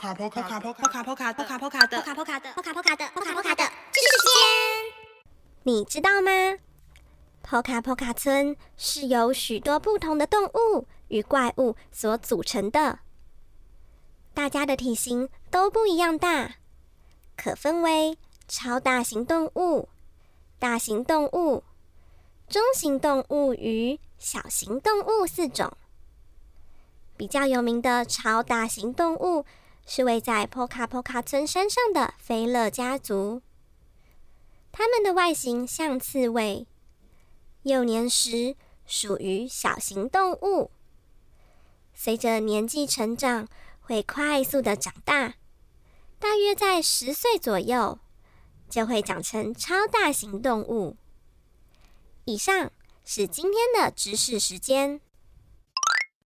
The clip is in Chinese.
卡波卡波卡波卡波卡波卡波卡的波卡波卡的波卡波卡的波卡波卡的知识时间，你知道吗？波卡波卡村是由许多不同的动物与怪物所组成的，大家的体型都不一样大，可分为超大型动物、大型动物、中型动物与小型动物四种。比较有名的超大型动物是位在波卡波卡村山上的菲乐家族。它们的外形像刺猬，幼年时属于小型动物，随着年纪成长会快速的长大，大约在十岁左右就会长成超大型动物。以上是今天的知识时间。